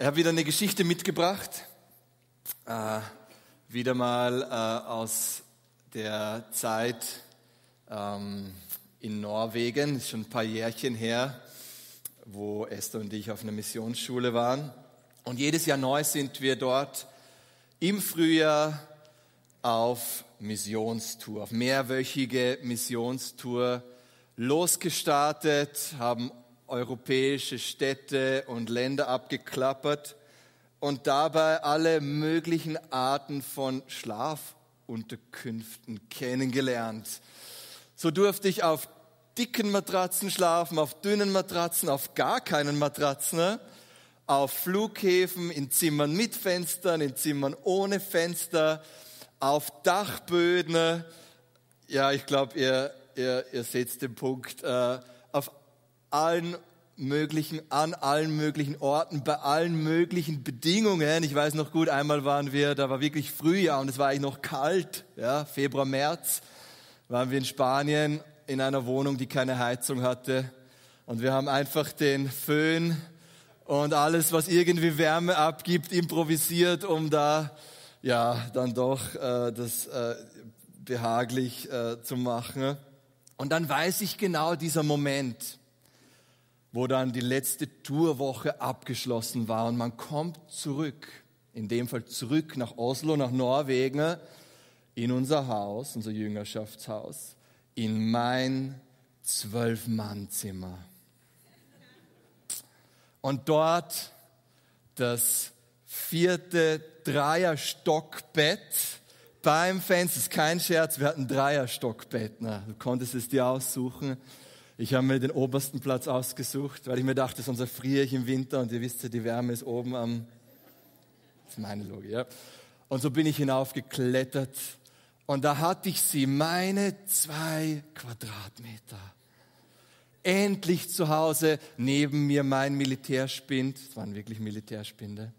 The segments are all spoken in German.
Ich habe wieder eine Geschichte mitgebracht, äh, wieder mal äh, aus der Zeit ähm, in Norwegen, ist schon ein paar Jährchen her, wo Esther und ich auf einer Missionsschule waren. Und jedes Jahr neu sind wir dort im Frühjahr auf Missionstour, auf mehrwöchige Missionstour losgestartet, haben europäische Städte und Länder abgeklappert und dabei alle möglichen Arten von Schlafunterkünften kennengelernt. So durfte ich auf dicken Matratzen schlafen, auf dünnen Matratzen, auf gar keinen Matratzen, auf Flughäfen, in Zimmern mit Fenstern, in Zimmern ohne Fenster, auf Dachböden. Ja, ich glaube, ihr, ihr, ihr seht den Punkt. Äh, allen möglichen, an allen möglichen Orten, bei allen möglichen Bedingungen. Ich weiß noch gut, einmal waren wir, da war wirklich Frühjahr und es war eigentlich noch kalt, ja, Februar, März, waren wir in Spanien in einer Wohnung, die keine Heizung hatte. Und wir haben einfach den Föhn und alles, was irgendwie Wärme abgibt, improvisiert, um da, ja, dann doch äh, das äh, behaglich äh, zu machen. Und dann weiß ich genau dieser Moment, wo dann die letzte Tourwoche abgeschlossen war und man kommt zurück, in dem Fall zurück nach Oslo, nach Norwegen, in unser Haus, unser Jüngerschaftshaus, in mein Zwölf-Mann-Zimmer. Und dort das vierte Dreierstockbett beim Fenster. Das ist kein Scherz, wir hatten Dreierstockbett. Na, du konntest es dir aussuchen. Ich habe mir den obersten Platz ausgesucht, weil ich mir dachte, sonst erfriere ich im Winter und ihr wisst ja, die Wärme ist oben am. Das ist meine Logik, ja. Und so bin ich hinaufgeklettert und da hatte ich sie, meine zwei Quadratmeter. Endlich zu Hause, neben mir mein Militärspind, das waren wirklich Militärspinde.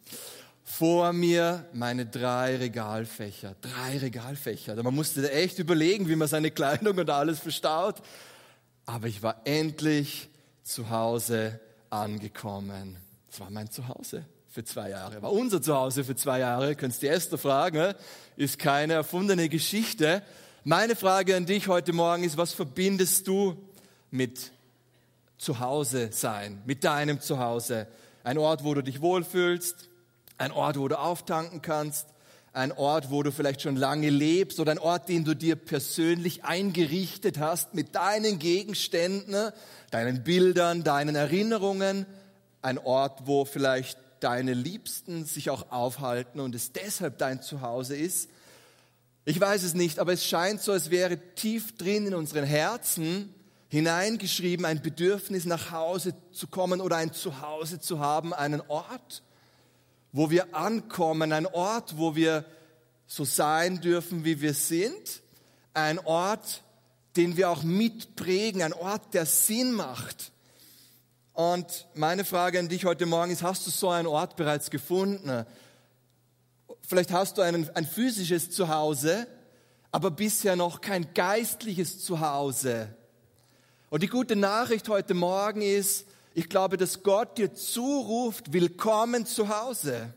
Vor mir meine drei Regalfächer, drei Regalfächer. Man musste echt überlegen, wie man seine Kleidung und alles verstaut aber ich war endlich zu Hause angekommen. Das war mein Zuhause für zwei Jahre. War unser Zuhause für zwei Jahre. Könntest die Esther fragen, ist keine erfundene Geschichte. Meine Frage an dich heute Morgen ist, was verbindest du mit Zuhause sein, mit deinem Zuhause? Ein Ort, wo du dich wohlfühlst, ein Ort, wo du auftanken kannst, ein Ort, wo du vielleicht schon lange lebst oder ein Ort, den du dir persönlich eingerichtet hast mit deinen Gegenständen, deinen Bildern, deinen Erinnerungen, ein Ort, wo vielleicht deine Liebsten sich auch aufhalten und es deshalb dein Zuhause ist. Ich weiß es nicht, aber es scheint so, als wäre tief drin in unseren Herzen hineingeschrieben ein Bedürfnis nach Hause zu kommen oder ein Zuhause zu haben, einen Ort, wo wir ankommen, ein Ort, wo wir so sein dürfen, wie wir sind, ein Ort, den wir auch mitprägen, ein Ort, der Sinn macht. Und meine Frage an dich heute Morgen ist, hast du so einen Ort bereits gefunden? Vielleicht hast du ein, ein physisches Zuhause, aber bisher noch kein geistliches Zuhause. Und die gute Nachricht heute Morgen ist, ich glaube, dass Gott dir zuruft, willkommen zu Hause.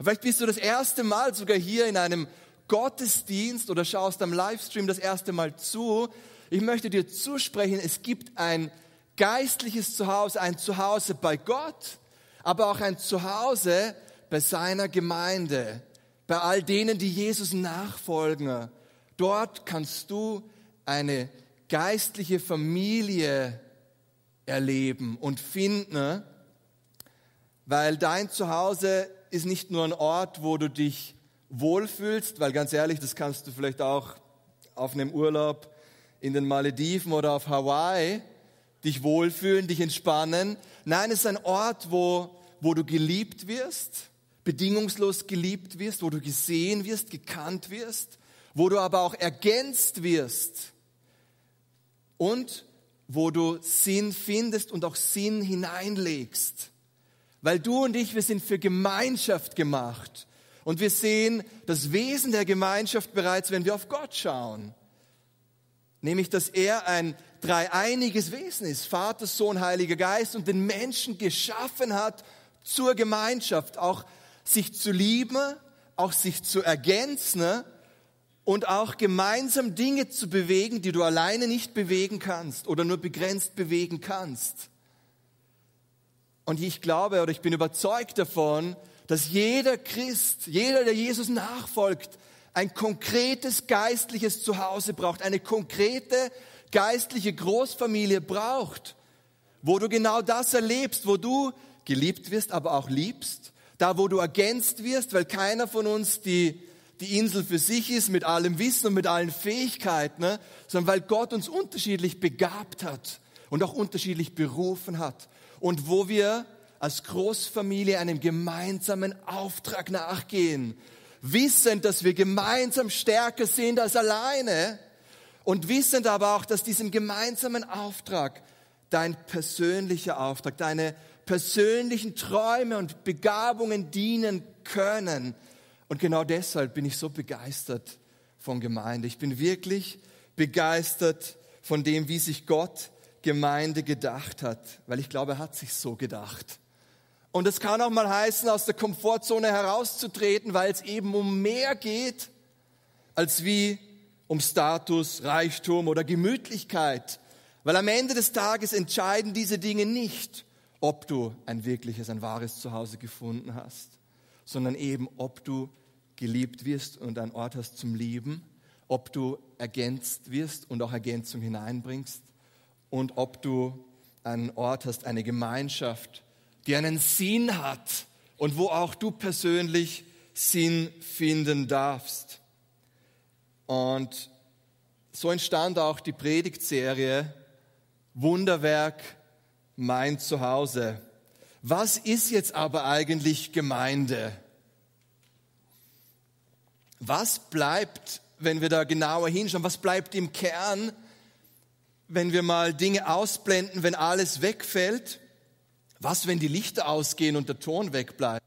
Vielleicht bist du das erste Mal sogar hier in einem Gottesdienst oder schaust am Livestream das erste Mal zu. Ich möchte dir zusprechen, es gibt ein geistliches Zuhause, ein Zuhause bei Gott, aber auch ein Zuhause bei seiner Gemeinde, bei all denen, die Jesus nachfolgen. Dort kannst du eine geistliche Familie erleben und finden, weil dein Zuhause ist nicht nur ein Ort, wo du dich wohlfühlst, weil ganz ehrlich, das kannst du vielleicht auch auf einem Urlaub in den Malediven oder auf Hawaii dich wohlfühlen, dich entspannen. Nein, es ist ein Ort, wo, wo du geliebt wirst, bedingungslos geliebt wirst, wo du gesehen wirst, gekannt wirst, wo du aber auch ergänzt wirst und wo du Sinn findest und auch Sinn hineinlegst. Weil du und ich, wir sind für Gemeinschaft gemacht. Und wir sehen das Wesen der Gemeinschaft bereits, wenn wir auf Gott schauen. Nämlich, dass er ein dreieiniges Wesen ist, Vater, Sohn, Heiliger Geist und den Menschen geschaffen hat zur Gemeinschaft, auch sich zu lieben, auch sich zu ergänzen und auch gemeinsam Dinge zu bewegen, die du alleine nicht bewegen kannst oder nur begrenzt bewegen kannst. Und ich glaube oder ich bin überzeugt davon, dass jeder Christ, jeder, der Jesus nachfolgt, ein konkretes geistliches Zuhause braucht, eine konkrete geistliche Großfamilie braucht, wo du genau das erlebst, wo du geliebt wirst, aber auch liebst, da wo du ergänzt wirst, weil keiner von uns die, die Insel für sich ist mit allem Wissen und mit allen Fähigkeiten, ne? sondern weil Gott uns unterschiedlich begabt hat und auch unterschiedlich berufen hat und wo wir als Großfamilie einem gemeinsamen Auftrag nachgehen, wissend, dass wir gemeinsam stärker sind als alleine und wissend aber auch, dass diesem gemeinsamen Auftrag dein persönlicher Auftrag, deine persönlichen Träume und Begabungen dienen können. Und genau deshalb bin ich so begeistert von Gemeinde. Ich bin wirklich begeistert von dem, wie sich Gott Gemeinde gedacht hat, weil ich glaube, er hat sich so gedacht. Und es kann auch mal heißen, aus der Komfortzone herauszutreten, weil es eben um mehr geht, als wie um Status, Reichtum oder Gemütlichkeit. Weil am Ende des Tages entscheiden diese Dinge nicht, ob du ein wirkliches, ein wahres Zuhause gefunden hast, sondern eben, ob du geliebt wirst und einen Ort hast zum Lieben, ob du ergänzt wirst und auch Ergänzung hineinbringst und ob du einen Ort hast, eine Gemeinschaft, die einen Sinn hat und wo auch du persönlich Sinn finden darfst. Und so entstand auch die Predigtserie Wunderwerk mein Zuhause. Was ist jetzt aber eigentlich Gemeinde? Was bleibt, wenn wir da genauer hinschauen, was bleibt im Kern, wenn wir mal Dinge ausblenden, wenn alles wegfällt? Was, wenn die Lichter ausgehen und der Ton wegbleibt?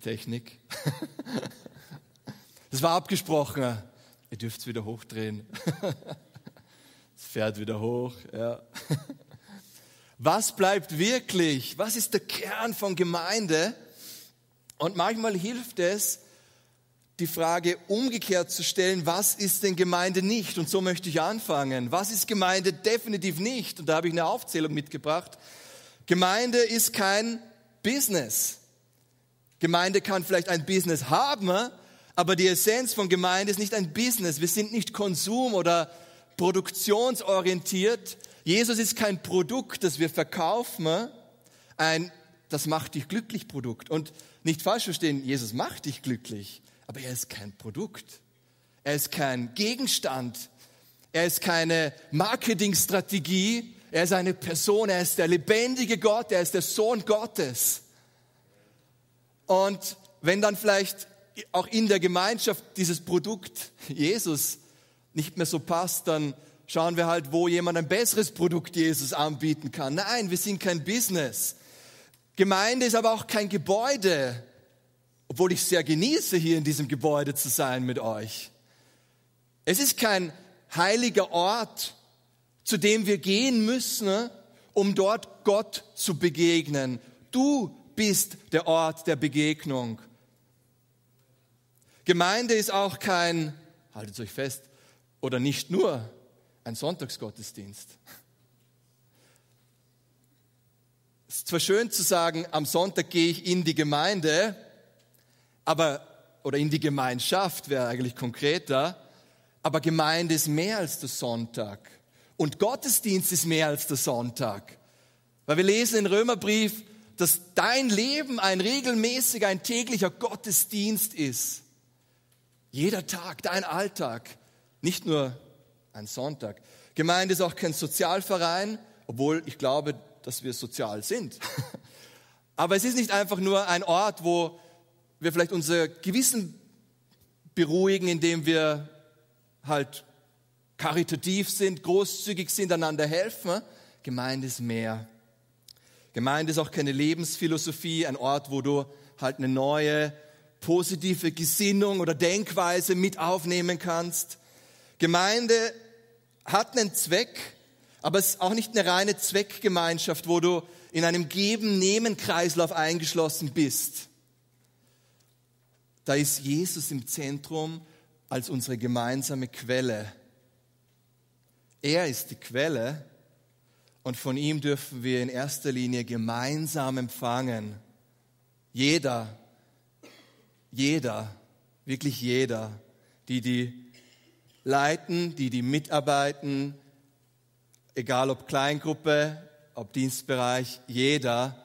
Technik. Das war abgesprochen. Ihr dürft es wieder hochdrehen. Es fährt wieder hoch. Ja. Was bleibt wirklich? Was ist der Kern von Gemeinde? Und manchmal hilft es, die Frage umgekehrt zu stellen, was ist denn Gemeinde nicht? Und so möchte ich anfangen. Was ist Gemeinde definitiv nicht? Und da habe ich eine Aufzählung mitgebracht. Gemeinde ist kein Business. Gemeinde kann vielleicht ein Business haben, aber die Essenz von Gemeinde ist nicht ein Business. Wir sind nicht konsum- oder produktionsorientiert. Jesus ist kein Produkt, das wir verkaufen, ein das macht dich glücklich Produkt. Und nicht falsch verstehen, Jesus macht dich glücklich. Aber er ist kein Produkt. Er ist kein Gegenstand. Er ist keine Marketingstrategie. Er ist eine Person. Er ist der lebendige Gott. Er ist der Sohn Gottes. Und wenn dann vielleicht auch in der Gemeinschaft dieses Produkt Jesus nicht mehr so passt, dann schauen wir halt, wo jemand ein besseres Produkt Jesus anbieten kann. Nein, wir sind kein Business. Gemeinde ist aber auch kein Gebäude obwohl ich sehr genieße, hier in diesem Gebäude zu sein mit euch. Es ist kein heiliger Ort, zu dem wir gehen müssen, um dort Gott zu begegnen. Du bist der Ort der Begegnung. Gemeinde ist auch kein, haltet euch fest, oder nicht nur ein Sonntagsgottesdienst. Es ist zwar schön zu sagen, am Sonntag gehe ich in die Gemeinde, aber, oder in die Gemeinschaft wäre eigentlich konkreter, aber Gemeinde ist mehr als der Sonntag. Und Gottesdienst ist mehr als der Sonntag. Weil wir lesen im Römerbrief, dass dein Leben ein regelmäßiger, ein täglicher Gottesdienst ist. Jeder Tag, dein Alltag, nicht nur ein Sonntag. Gemeinde ist auch kein Sozialverein, obwohl ich glaube, dass wir sozial sind. Aber es ist nicht einfach nur ein Ort, wo wir vielleicht unser Gewissen beruhigen, indem wir halt karitativ sind, großzügig sind, einander helfen. Gemeinde ist mehr. Gemeinde ist auch keine Lebensphilosophie, ein Ort, wo du halt eine neue, positive Gesinnung oder Denkweise mit aufnehmen kannst. Gemeinde hat einen Zweck, Aber es ist auch nicht eine reine Zweckgemeinschaft, wo du in einem Geben-Nehmen-Kreislauf eingeschlossen bist. Da ist Jesus im Zentrum als unsere gemeinsame Quelle. Er ist die Quelle und von ihm dürfen wir in erster Linie gemeinsam empfangen. Jeder, jeder, wirklich jeder, die die leiten, die die mitarbeiten, egal ob Kleingruppe, ob Dienstbereich, jeder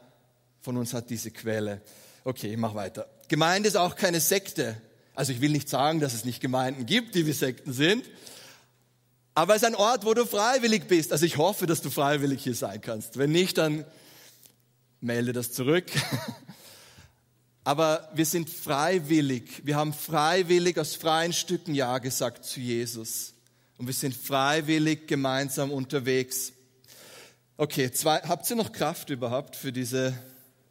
von uns hat diese Quelle. Okay, ich mach weiter. Gemeinde ist auch keine Sekte. Also ich will nicht sagen, dass es nicht Gemeinden gibt, die wie Sekten sind, aber es ist ein Ort, wo du freiwillig bist. Also ich hoffe, dass du freiwillig hier sein kannst. Wenn nicht, dann melde das zurück. Aber wir sind freiwillig. Wir haben freiwillig aus freien Stücken Ja gesagt zu Jesus. Und wir sind freiwillig gemeinsam unterwegs. Okay, zwei, habt ihr noch Kraft überhaupt für diese?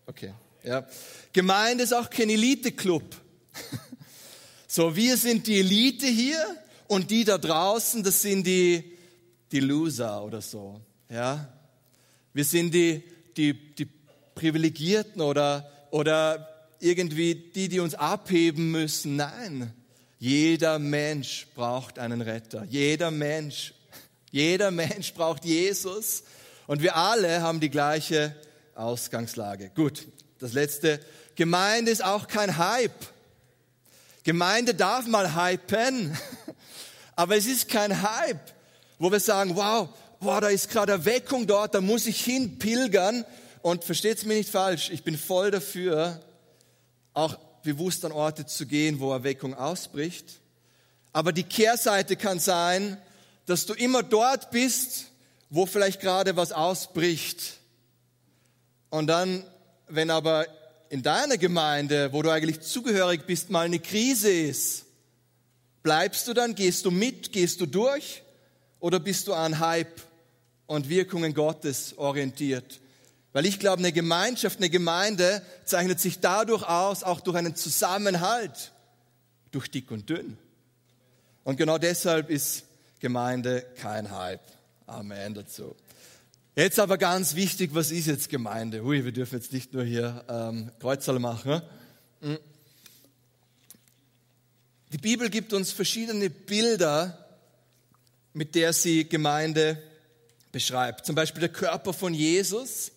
Okay, ja. Gemeinde ist auch kein Elite-Club. So, wir sind die Elite hier und die da draußen, das sind die, die Loser oder so. Ja? Wir sind die, die, die Privilegierten oder, oder irgendwie die, die uns abheben müssen. Nein, jeder Mensch braucht einen Retter. Jeder Mensch, jeder Mensch braucht Jesus. Und wir alle haben die gleiche Ausgangslage. Gut, das letzte. Gemeinde ist auch kein Hype. Gemeinde darf mal hypen, aber es ist kein Hype, wo wir sagen, wow, wow da ist gerade Erweckung dort, da muss ich hin pilgern. Und versteht's mir nicht falsch, ich bin voll dafür, auch bewusst an Orte zu gehen, wo Erweckung ausbricht. Aber die Kehrseite kann sein, dass du immer dort bist, wo vielleicht gerade was ausbricht. Und dann, wenn aber in deiner Gemeinde, wo du eigentlich zugehörig bist, mal eine Krise ist, bleibst du dann, gehst du mit, gehst du durch oder bist du an Hype und Wirkungen Gottes orientiert? Weil ich glaube, eine Gemeinschaft, eine Gemeinde zeichnet sich dadurch aus, auch durch einen Zusammenhalt, durch dick und dünn. Und genau deshalb ist Gemeinde kein Hype. Amen dazu. Jetzt aber ganz wichtig, was ist jetzt Gemeinde? Hui, wir dürfen jetzt nicht nur hier ähm, Kreuzerl machen. Hm. Die Bibel gibt uns verschiedene Bilder, mit der sie Gemeinde beschreibt. Zum Beispiel der Körper von Jesus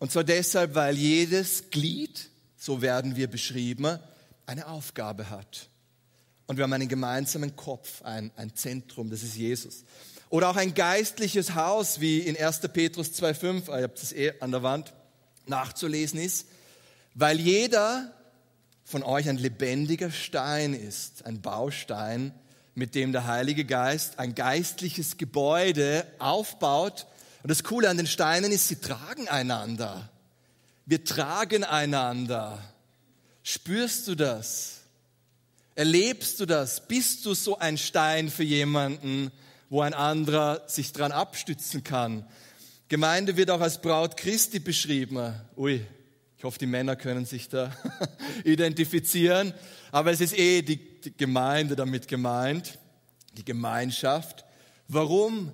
und zwar deshalb, weil jedes Glied, so werden wir beschrieben, eine Aufgabe hat. Und wir haben einen gemeinsamen Kopf, ein, ein Zentrum, das ist Jesus. Oder auch ein geistliches Haus, wie in 1. Petrus 2,5, ihr habt es eh an der Wand, nachzulesen ist, weil jeder von euch ein lebendiger Stein ist, ein Baustein, mit dem der Heilige Geist ein geistliches Gebäude aufbaut, und das Coole an den Steinen ist, sie tragen einander. Wir tragen einander. Spürst du das? Erlebst du das? Bist du so ein Stein für jemanden, wo ein anderer sich dran abstützen kann? Gemeinde wird auch als Braut Christi beschrieben. Ui, ich hoffe, die Männer können sich da identifizieren. Aber es ist eh die, Gemeinde damit gemeint, die Gemeinschaft. Warum?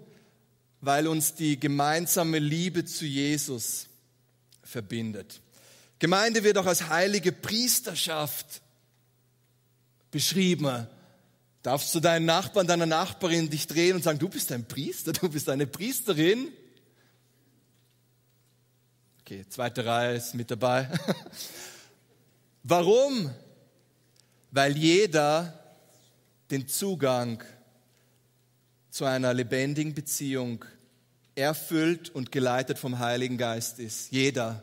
Weil uns die gemeinsame Liebe zu Jesus verbindet. Gemeinde wird auch als heilige Priesterschaft beschrieben. Darfst du deinen Nachbarn, deiner Nachbarin dich drehen und sagen, du bist ein Priester, du bist eine Priesterin? Okay, zweite Reihe ist mit dabei. Warum? Weil jeder den Zugang zu einer lebendigen Beziehung erfüllt und geleitet vom Heiligen Geist ist. Jeder.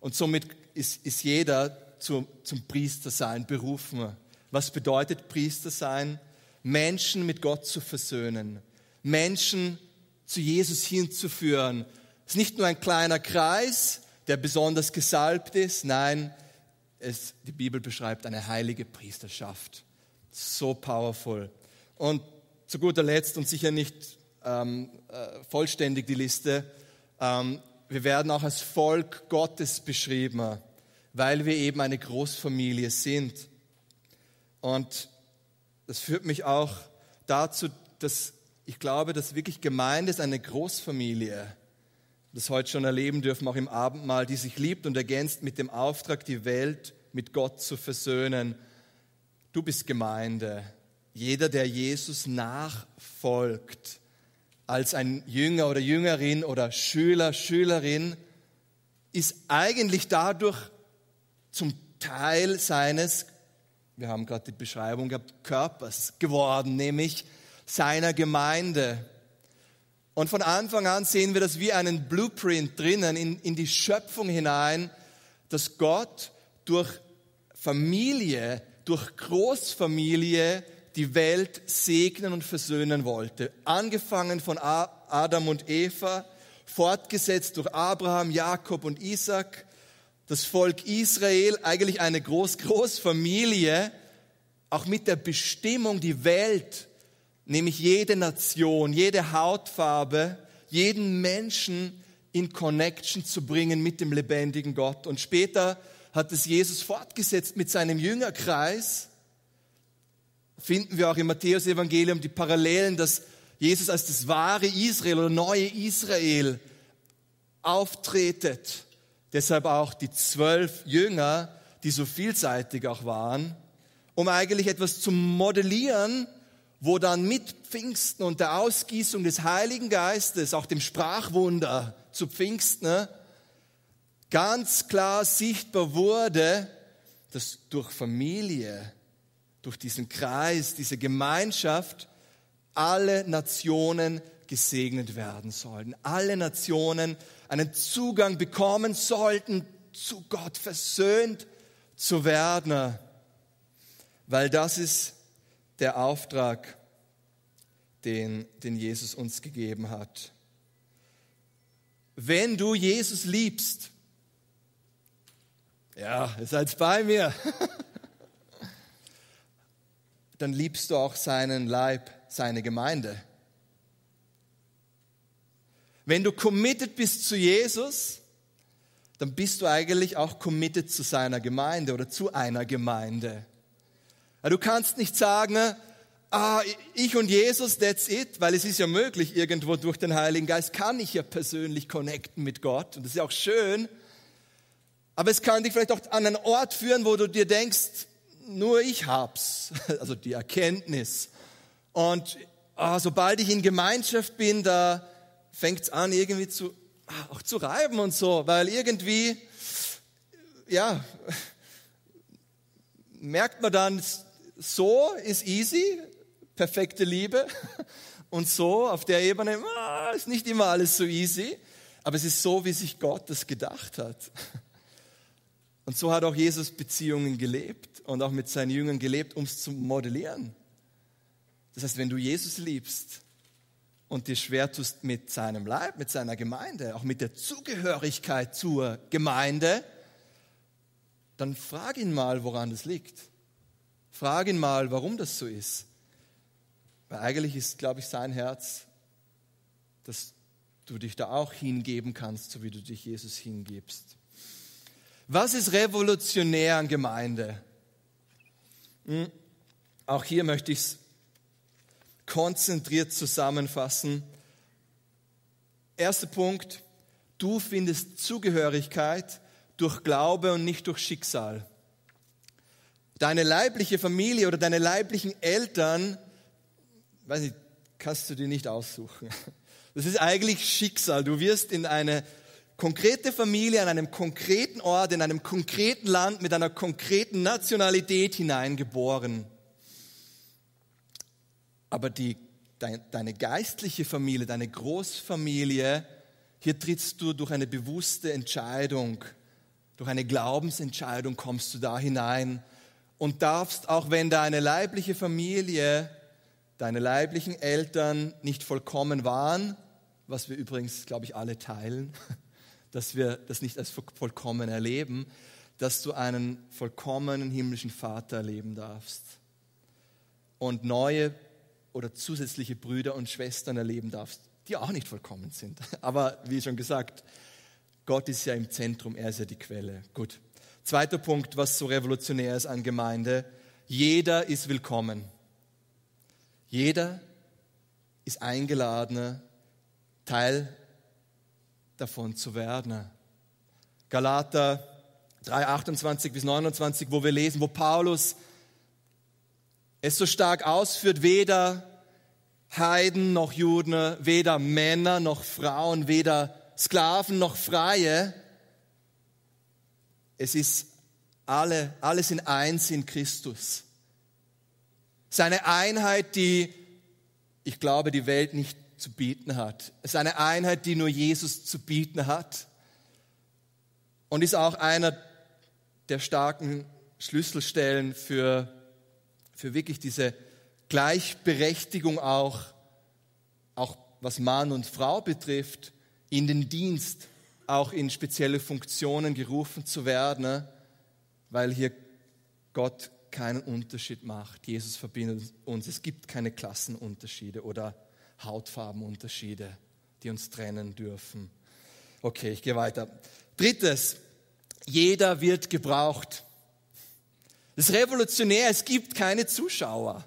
Und somit ist, ist jeder zu, zum Priestersein berufen. Was bedeutet Priestersein? Menschen mit Gott zu versöhnen. Menschen zu Jesus hinzuführen. Es ist nicht nur ein kleiner Kreis, der besonders gesalbt ist. Nein, es, die Bibel beschreibt eine heilige Priesterschaft. So powerful. Und zu guter Letzt und sicher nicht ähm, äh, vollständig die Liste. Ähm, wir werden auch als Volk Gottes beschrieben, weil wir eben eine Großfamilie sind. Und das führt mich auch dazu, dass ich glaube, dass wirklich Gemeinde ist eine Großfamilie. Das heute schon erleben dürfen, auch im Abendmahl, die sich liebt und ergänzt mit dem Auftrag, die Welt mit Gott zu versöhnen. Du bist Gemeinde. Jeder, der Jesus nachfolgt, als ein Jünger oder Jüngerin oder Schüler, Schülerin, ist eigentlich dadurch zum Teil seines, wir haben gerade die Beschreibung gehabt, Körpers geworden, nämlich seiner Gemeinde. Und von Anfang an sehen wir das wie einen Blueprint drinnen in, in die Schöpfung hinein, dass Gott durch Familie, durch Großfamilie die Welt segnen und versöhnen wollte. Angefangen von Adam und Eva, fortgesetzt durch Abraham, Jakob und Isaac, das Volk Israel, eigentlich eine Groß-Groß-Familie, auch mit der Bestimmung, die Welt, nämlich jede Nation, jede Hautfarbe, jeden Menschen in Connection zu bringen mit dem lebendigen Gott. Und später hat es Jesus fortgesetzt mit seinem Jüngerkreis, finden wir auch im Matthäus-Evangelium die Parallelen, dass Jesus als das wahre Israel oder neue Israel auftretet. Deshalb auch die zwölf Jünger, die so vielseitig auch waren, um eigentlich etwas zu modellieren, wo dann mit Pfingsten und der Ausgießung des Heiligen Geistes, auch dem Sprachwunder zu Pfingsten, ne, ganz klar sichtbar wurde, dass durch Familie durch diesen Kreis, diese Gemeinschaft, alle Nationen gesegnet werden sollten. Alle Nationen einen Zugang bekommen sollten, zu Gott versöhnt zu werden. Weil das ist der Auftrag, den, den Jesus uns gegeben hat. Wenn du Jesus liebst, ja, ihr seid bei mir. dann liebst du auch seinen Leib, seine Gemeinde. Wenn du committed bist zu Jesus, dann bist du eigentlich auch committed zu seiner Gemeinde oder zu einer Gemeinde. Du kannst nicht sagen, ah, ich und Jesus, that's it, weil es ist ja möglich, irgendwo durch den Heiligen Geist kann ich ja persönlich connecten mit Gott und das ist ja auch schön. Aber es kann dich vielleicht auch an einen Ort führen, wo du dir denkst, nur ich hab's, also die Erkenntnis. Und oh, sobald ich in Gemeinschaft bin, da fängt's an irgendwie zu, ah, auch zu reiben und so, weil irgendwie, ja, merkt man dann, so ist easy, perfekte Liebe. Und so auf der Ebene ah, ist nicht immer alles so easy, aber es ist so, wie sich Gott das gedacht hat. Und so hat auch Jesus Beziehungen gelebt und auch mit seinen Jüngern gelebt, um es zu modellieren. Das heißt, wenn du Jesus liebst und dir schwer tust mit seinem Leib, mit seiner Gemeinde, auch mit der Zugehörigkeit zur Gemeinde, dann frag ihn mal, woran das liegt. Frag ihn mal, warum das so ist. Weil eigentlich ist, glaube ich, sein Herz, dass du dich da auch hingeben kannst, so wie du dich Jesus hingibst. Was ist revolutionär an Gemeinde? Hm? Auch hier möchte ich es konzentriert zusammenfassen. Erster Punkt, du findest Zugehörigkeit durch Glaube und nicht durch Schicksal. Deine leibliche Familie oder deine leiblichen Eltern, weiß ich, kannst du dir nicht aussuchen. Das ist eigentlich Schicksal. Du wirst in eine konkrete Familie an einem konkreten Ort, in einem konkreten Land mit einer konkreten Nationalität hineingeboren. Aber die, dein, deine geistliche Familie, deine Großfamilie, hier trittst du durch eine bewusste Entscheidung, durch eine Glaubensentscheidung kommst du da hinein und darfst, auch wenn deine leibliche Familie, deine leiblichen Eltern nicht vollkommen waren, was wir übrigens, glaube ich, alle teilen, dass wir das nicht als vollkommen erleben, dass du einen vollkommenen himmlischen Vater erleben darfst und neue oder zusätzliche Brüder und Schwestern erleben darfst, die auch nicht vollkommen sind. Aber wie schon gesagt, Gott ist ja im Zentrum, er ist ja die Quelle. Gut. Zweiter Punkt, was so revolutionär ist an Gemeinde, jeder ist willkommen. Jeder ist eingeladen, Teil davon zu werden. Galater 3, 28 bis 29, wo wir lesen, wo Paulus es so stark ausführt, weder Heiden noch Juden, weder Männer noch Frauen, weder Sklaven noch Freie. Es ist alle, alles in eins in Christus. Seine Einheit, die, ich glaube, die Welt nicht zu bieten hat. Es ist eine Einheit, die nur Jesus zu bieten hat. Und ist auch einer der starken Schlüsselstellen für, für wirklich diese Gleichberechtigung auch, auch was Mann und Frau betrifft, in den Dienst, auch in spezielle Funktionen gerufen zu werden, ne? weil hier Gott keinen Unterschied macht. Jesus verbindet uns. Es gibt keine Klassenunterschiede oder Hautfarbenunterschiede, die uns trennen dürfen. Okay, ich gehe weiter. Drittes, jeder wird gebraucht. Das ist revolutionär, es gibt keine Zuschauer.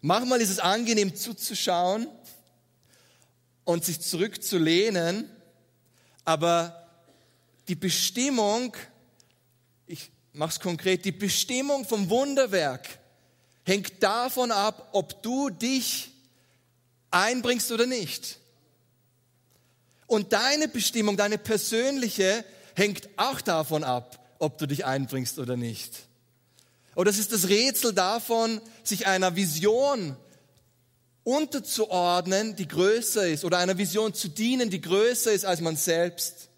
Manchmal ist es angenehm zuzuschauen und sich zurückzulehnen, aber die Bestimmung, ich mache es konkret, die Bestimmung vom Wunderwerk hängt davon ab, ob du dich einbringst oder nicht. Und deine Bestimmung, deine persönliche, hängt auch davon ab, ob du dich einbringst oder nicht. Oder es ist das Rätsel davon, sich einer Vision unterzuordnen, die größer ist, oder einer Vision zu dienen, die größer ist als man selbst.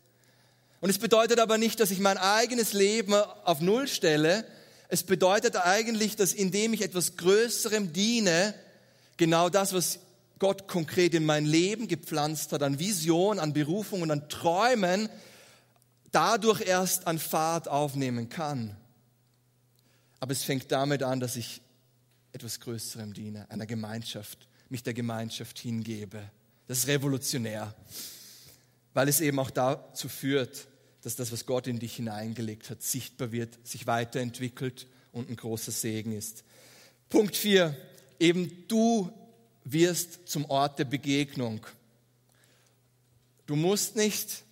Und es bedeutet aber nicht, dass ich mein eigenes Leben auf Null stelle. Es bedeutet eigentlich, dass indem ich etwas Größerem diene, genau das, was Gott konkret in mein Leben gepflanzt hat, an Vision, an Berufungen, an Träumen, dadurch erst an Fahrt aufnehmen kann. Aber es fängt damit an, dass ich etwas Größerem diene, einer Gemeinschaft, mich der Gemeinschaft hingebe. Das ist revolutionär, weil es eben auch dazu führt, dass das, was Gott in dich hineingelegt hat, sichtbar wird, sich weiterentwickelt und ein großer Segen ist. Punkt 4, eben du wirst zum Ort der Begegnung. Du musst nicht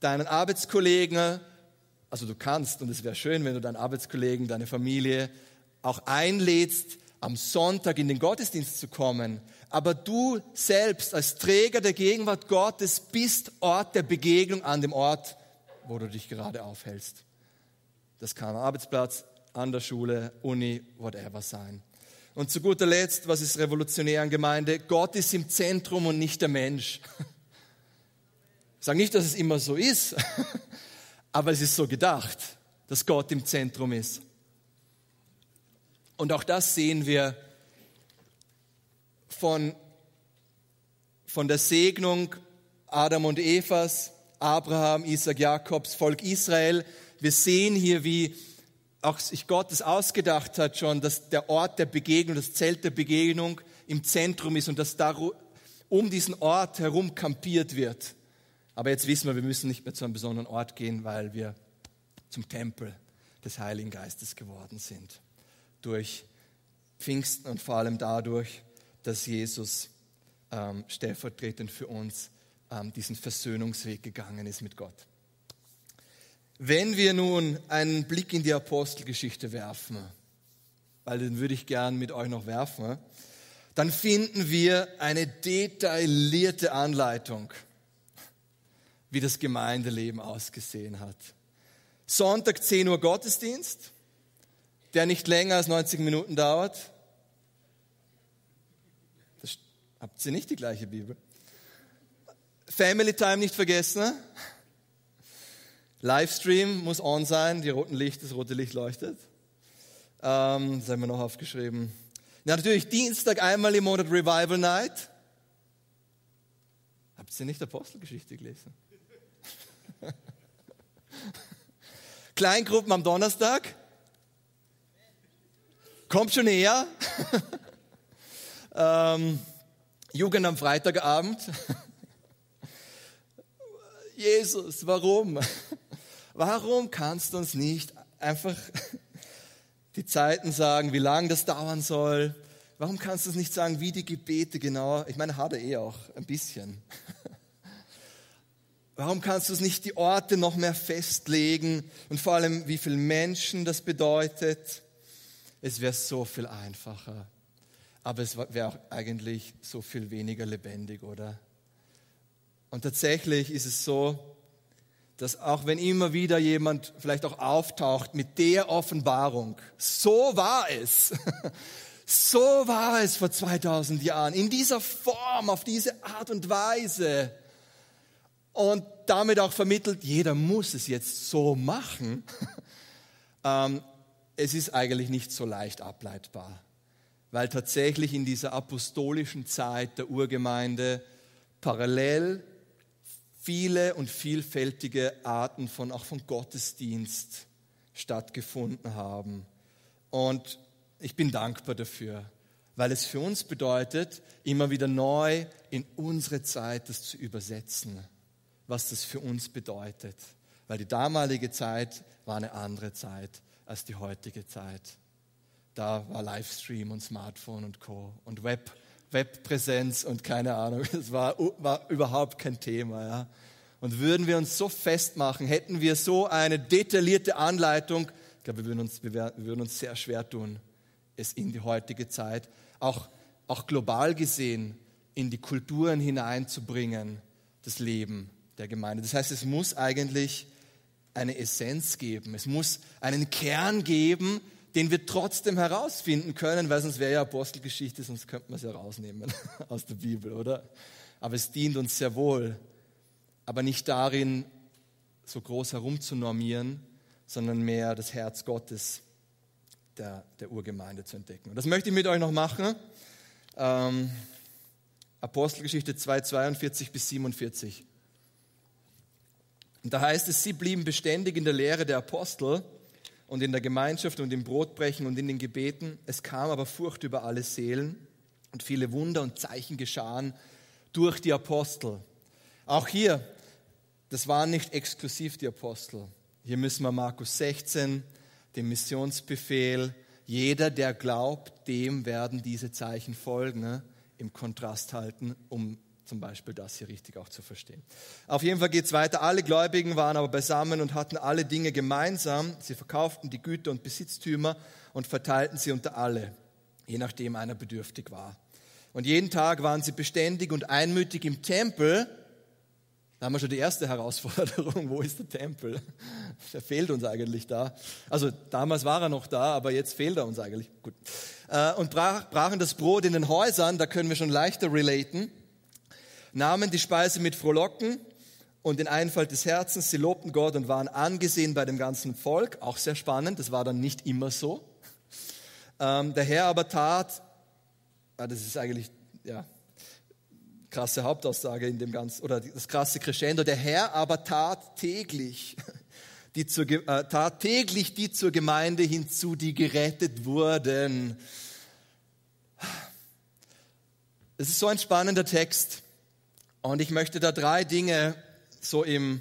deinen Arbeitskollegen also du kannst, und es wäre schön, wenn du deinen Arbeitskollegen, deine Familie auch einlädst, am Sonntag in den Gottesdienst zu kommen. Aber du selbst als Träger der Gegenwart Gottes bist Ort der Begegnung an dem Ort, wo du dich gerade aufhältst. Das kann Arbeitsplatz, an der Schule, Uni, whatever sein. Und zu guter Letzt, was ist revolutionär an Gemeinde? Gott ist im Zentrum und nicht der Mensch. Ich sage nicht, dass es immer so ist, aber es ist so gedacht, dass Gott im Zentrum ist. Und auch das sehen wir von, von der Segnung Adam und Evas, Abraham, Isaac, Jakobs, Volk Israel. Wir sehen hier, wie auch sich Gott es ausgedacht hat schon, dass der Ort der Begegnung, das Zelt der Begegnung im Zentrum ist und dass da um diesen Ort herum kampiert wird. Aber jetzt wissen wir, wir müssen nicht mehr zu einem besonderen Ort gehen, weil wir zum Tempel des Heiligen Geistes geworden sind. Durch Pfingsten und vor allem dadurch, dass Jesus ähm, stellvertretend für uns ähm, diesen Versöhnungsweg gegangen ist mit Gott. Wenn wir nun einen Blick in die Apostelgeschichte werfen, weil den würde ich gern mit euch noch werfen, dann finden wir eine detaillierte Anleitung wie das Gemeindeleben ausgesehen hat. Sonntag 10 Uhr Gottesdienst, der nicht länger als 90 Minuten dauert. Das, habt ihr nicht die gleiche Bibel? Family Time nicht vergessen. Livestream muss on sein, die roten Licht, das rote Licht leuchtet. Ähm, das haben wir noch aufgeschrieben. Ja, natürlich Dienstag einmal im Monat Revival Night. Habt ihr nicht Apostelgeschichte gelesen? Kleingruppen am Donnerstag. Kommt schon näher. ähm, Jugend am Freitagabend. Jesus, warum? Warum kannst du uns nicht einfach die Zeiten sagen, wie lange das dauern soll? Warum kannst du es nicht sagen, wie die Gebete genau? Ich meine, hat er eh auch ein bisschen. Warum kannst du es nicht die Orte noch mehr festlegen und vor allem, wie viele Menschen das bedeutet? Es wäre so viel einfacher. Aber es wäre auch eigentlich so viel weniger lebendig, oder? Und tatsächlich ist es so, dass auch wenn immer wieder jemand vielleicht auch auftaucht mit der Offenbarung, so war es, so war es vor 2000 Jahren, in dieser Form, auf diese Art und Weise. Und damit auch vermittelt, jeder muss es jetzt so machen, ähm, es ist eigentlich nicht so leicht ableitbar, weil tatsächlich in dieser apostolischen Zeit der Urgemeinde parallel viele und vielfältige Arten von, auch von Gottesdienst stattgefunden haben. Und ich bin dankbar dafür, weil es für uns bedeutet, immer wieder neu in unsere Zeit das zu übersetzen, was das für uns bedeutet. Weil die damalige Zeit war eine andere Zeit als die heutige Zeit. Da war Livestream und Smartphone und Co. und Web Webpräsenz und keine Ahnung. Das war, war überhaupt kein Thema. Ja. Und würden wir uns so festmachen, hätten wir so eine detaillierte Anleitung, ich glaube, wir würden uns, wir würden uns sehr schwer tun, es in die heutige Zeit, auch, auch global gesehen, in die Kulturen hineinzubringen, das Leben der Gemeinde. Das heißt, es muss eigentlich eine Essenz geben. Es muss einen Kern geben, den wir trotzdem herausfinden können, weil sonst wäre ja Apostelgeschichte, sonst könnte man es ja rausnehmen aus der Bibel, oder? Aber es dient uns sehr wohl, aber nicht darin, so groß herumzunormieren, sondern mehr das Herz Gottes der, der Urgemeinde zu entdecken. Und das möchte ich mit euch noch machen. Ähm, Apostelgeschichte 2, 42 bis 47. Und da heißt es, sie blieben beständig in der Lehre der Apostel und in der Gemeinschaft und im Brotbrechen und in den Gebeten. Es kam aber Furcht über alle Seelen und viele Wunder und Zeichen geschahen durch die Apostel. Auch hier, das waren nicht exklusiv die Apostel. Hier müssen wir Markus 16, den Missionsbefehl, jeder, der glaubt, dem werden diese Zeichen folgen, ne, im Kontrast halten, um zum Beispiel das hier richtig auch zu verstehen. Auf jeden Fall geht es weiter. Alle Gläubigen waren aber beisammen und hatten alle Dinge gemeinsam. Sie verkauften die Güter und Besitztümer und verteilten sie unter alle, je nachdem einer bedürftig war. Und jeden Tag waren sie beständig und einmütig im Tempel. Da haben wir schon die erste Herausforderung. Wo ist der Tempel? Der fehlt uns eigentlich da. Also damals war er noch da, aber jetzt fehlt er uns eigentlich. Gut. Äh, und brachen das Brot in den Häusern, da können wir schon leichter relaten nahmen die Speise mit Frohlocken und den Einfall des Herzens. Sie lobten Gott und waren angesehen bei dem ganzen Volk. Auch sehr spannend, das war dann nicht immer so. Ähm, der Herr aber tat, ah, das ist eigentlich, ja, krasse Hauptaussage in dem ganzen, oder das krasse Crescendo. Der Herr aber tat täglich, die zur, äh, tat täglich die zur Gemeinde hinzu, die gerettet wurden. Es ist so ein spannender Text. Und ich möchte da drei Dinge so im,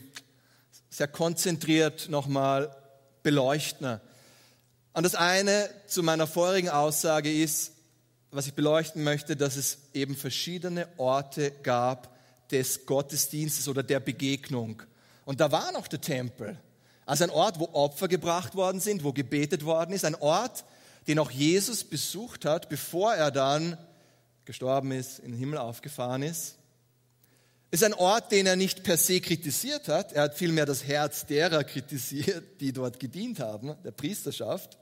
sehr konzentriert nochmal beleuchten. Und das eine zu meiner vorigen Aussage ist, was ich beleuchten möchte, dass es eben verschiedene Orte gab des Gottesdienstes oder der Begegnung. Und da war noch der Tempel. Also ein Ort, wo Opfer gebracht worden sind, wo gebetet worden ist. Ein Ort, den auch Jesus besucht hat, bevor er dann gestorben ist, in den Himmel aufgefahren ist ist ein Ort, den er nicht per se kritisiert hat. Er hat vielmehr das Herz derer kritisiert, die dort gedient haben, der Priesterschaft.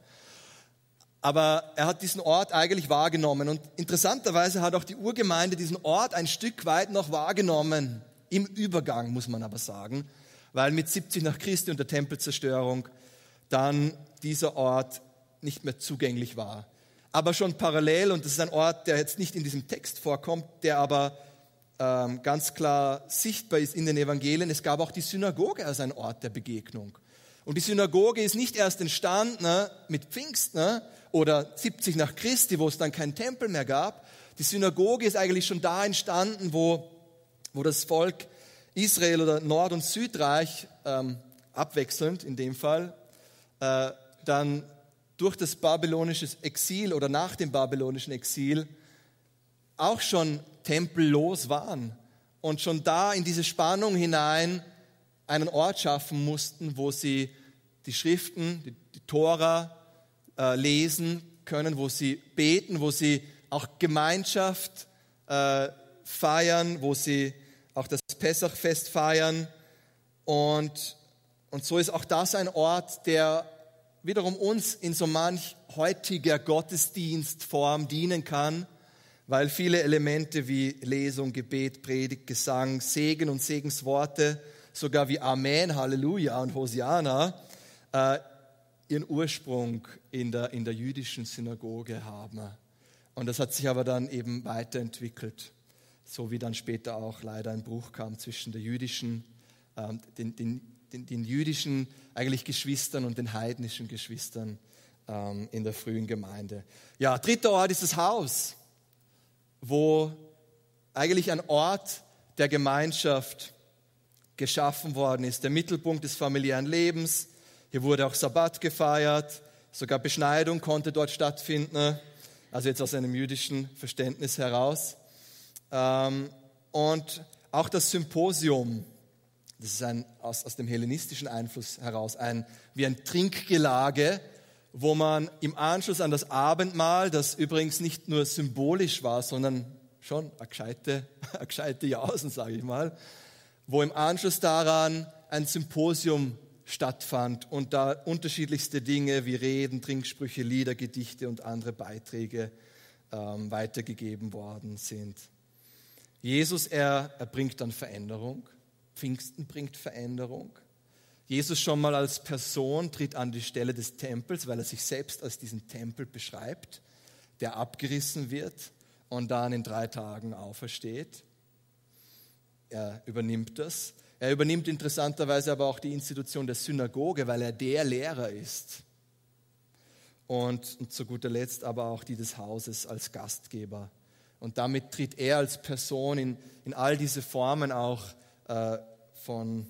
Aber er hat diesen Ort eigentlich wahrgenommen. Und interessanterweise hat auch die Urgemeinde diesen Ort ein Stück weit noch wahrgenommen. Im Übergang, muss man aber sagen. Weil mit 70 nach Christi und der Tempelzerstörung dann dieser Ort nicht mehr zugänglich war. Aber schon parallel, und das ist ein Ort, der jetzt nicht in diesem Text vorkommt, der aber ähm, ganz klar sichtbar ist in den Evangelien, es gab auch die Synagoge als ein Ort der Begegnung. Und die Synagoge ist nicht erst entstanden ne, mit Pfingsten ne, oder 70 nach Christi, wo es dann keinen Tempel mehr gab. Die Synagoge ist eigentlich schon da entstanden, wo, wo das Volk Israel oder Nord- und Südreich ähm, abwechselnd in dem Fall äh, dann durch das babylonische Exil oder nach dem babylonischen Exil auch schon tempellos waren und schon da in diese Spannung hinein einen Ort schaffen mussten, wo sie die Schriften, die, die Tora äh, lesen können, wo sie beten, wo sie auch Gemeinschaft äh, feiern, wo sie auch das Pessachfest feiern. Und, und so ist auch das ein Ort, der wiederum uns in so manch heutiger Gottesdienstform dienen kann, weil viele Elemente wie Lesung, Gebet, Predigt, Gesang, Segen und Segensworte, sogar wie Amen, Halleluja und Hosiana, äh, ihren Ursprung in der, in der jüdischen Synagoge haben. Und das hat sich aber dann eben weiterentwickelt, so wie dann später auch leider ein Bruch kam zwischen der jüdischen, äh, den, den, den, den, jüdischen eigentlich Geschwistern und den heidnischen Geschwistern ähm, in der frühen Gemeinde. Ja, dritter Ort ist das Haus, wo eigentlich ein Ort der Gemeinschaft geschaffen worden ist, der Mittelpunkt des familiären Lebens. Hier wurde auch Sabbat gefeiert, sogar Beschneidung konnte dort stattfinden also jetzt aus einem jüdischen Verständnis heraus. Ähm, und auch das Symposium, das ist ein, aus, aus dem hellenistischen Einfluss heraus, ein, wie ein Trinkgelage, wo man im Anschluss an das Abendmahl, das übrigens nicht nur symbolisch war, sondern schon eine gescheite, eine gescheite Jausen, sage ich mal, wo im Anschluss daran ein Symposium stattfand und da unterschiedlichste Dinge wie Reden, Trinksprüche, Lieder, Gedichte und andere Beiträge ähm, weitergegeben worden sind. Jesus, er, er bringt dann Veränderung. Pfingsten bringt Veränderung. Jesus schon mal als Person tritt an die Stelle des Tempels, weil er sich selbst als diesen Tempel beschreibt, der abgerissen wird und dann in drei Tagen aufersteht. Er übernimmt das. Er übernimmt interessanterweise aber auch die Institution der Synagoge, weil er der Lehrer ist. Und, und zu guter Letzt aber auch die des Hauses als Gastgeber. Und damit tritt er als Person in, in all diese Formen auch äh, von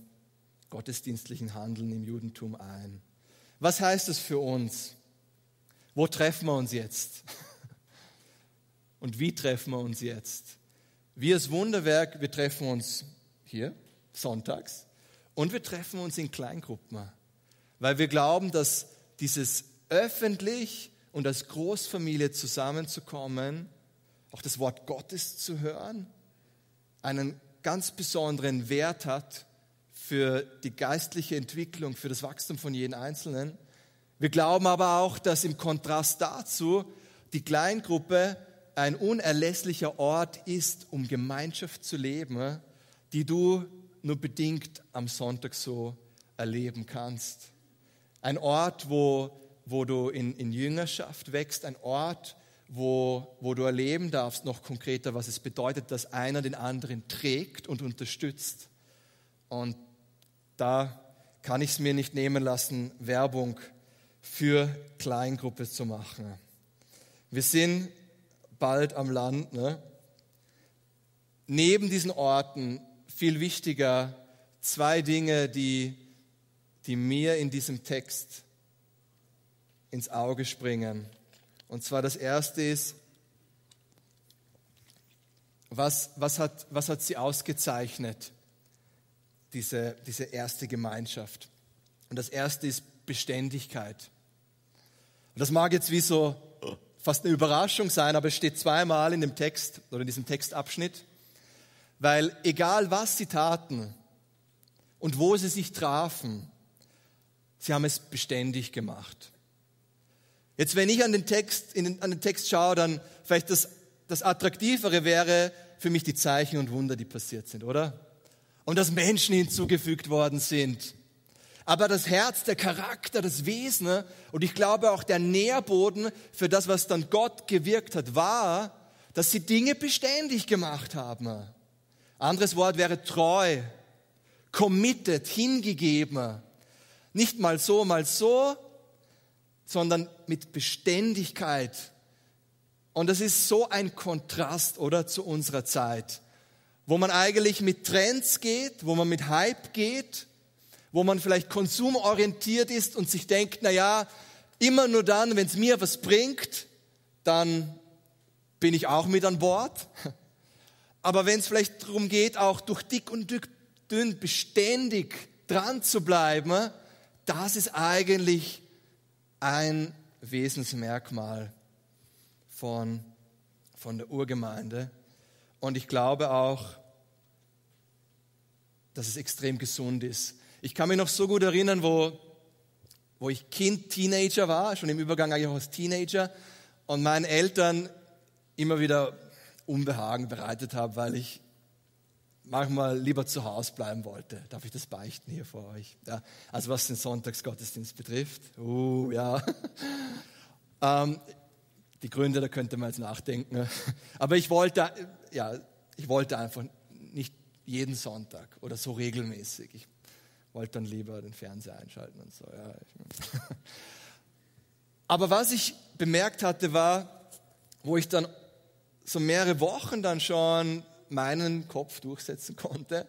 gottesdienstlichen Handeln im Judentum ein. Was heißt das für uns? Wo treffen wir uns jetzt? Und wie treffen wir uns jetzt? Wir als Wunderwerk, wir treffen uns hier sonntags und wir treffen uns in Kleingruppen, weil wir glauben, dass dieses öffentlich und als Großfamilie zusammenzukommen, auch das Wort Gottes zu hören, einen ganz besonderen Wert hat für die geistliche Entwicklung, für das Wachstum von jedem Einzelnen. Wir glauben aber auch, dass im Kontrast dazu die Kleingruppe ein unerlässlicher Ort ist, um Gemeinschaft zu leben, die du nur bedingt am Sonntag so erleben kannst. Ein Ort, wo, wo du in, in Jüngerschaft wächst, ein Ort, wo, wo du erleben darfst, noch konkreter, was es bedeutet, dass einer den anderen trägt und unterstützt. Und da kann ich es mir nicht nehmen lassen, Werbung für Kleingruppe zu machen. Wir sind bald am Land. Ne? Neben diesen Orten viel wichtiger zwei Dinge, die, die mir in diesem Text ins Auge springen. Und zwar das erste ist, was, was, hat, was hat sie ausgezeichnet, diese, diese erste Gemeinschaft? Und das erste ist Beständigkeit. Und das mag jetzt wie so fast eine Überraschung sein, aber es steht zweimal in dem Text oder in diesem Textabschnitt. Weil egal was sie taten und wo sie sich trafen, sie haben es beständig gemacht. Jetzt, wenn ich an den Text, den, an den Text schaue, dann vielleicht das, das Attraktivere wäre für mich die Zeichen und Wunder, die passiert sind, oder? Und dass Menschen hinzugefügt worden sind. Aber das Herz, der Charakter, das Wesen und ich glaube auch der Nährboden für das, was dann Gott gewirkt hat, war, dass sie Dinge beständig gemacht haben. Anderes Wort wäre treu, committed, hingegeben. Nicht mal so, mal so, sondern mit Beständigkeit. Und das ist so ein Kontrast, oder, zu unserer Zeit, wo man eigentlich mit Trends geht, wo man mit Hype geht, wo man vielleicht konsumorientiert ist und sich denkt, na ja, Immer nur dann, wenn es mir was bringt, dann bin ich auch mit an Bord. Aber wenn es vielleicht darum geht, auch durch dick und dünn beständig dran zu bleiben, das ist eigentlich ein Wesensmerkmal von, von der Urgemeinde. Und ich glaube auch, dass es extrem gesund ist. Ich kann mich noch so gut erinnern, wo, wo ich Kind, Teenager war, schon im Übergang eigentlich auch als Teenager, und meinen Eltern immer wieder Unbehagen bereitet habe, weil ich manchmal lieber zu Hause bleiben wollte. Darf ich das beichten hier vor euch? Ja, also was den Sonntagsgottesdienst betrifft. Uh, ja. ähm, die Gründe, da könnte man jetzt nachdenken. Aber ich wollte, ja, ich wollte einfach jeden Sonntag oder so regelmäßig. Ich wollte dann lieber den Fernseher einschalten und so. Ja. Aber was ich bemerkt hatte, war, wo ich dann so mehrere Wochen dann schon meinen Kopf durchsetzen konnte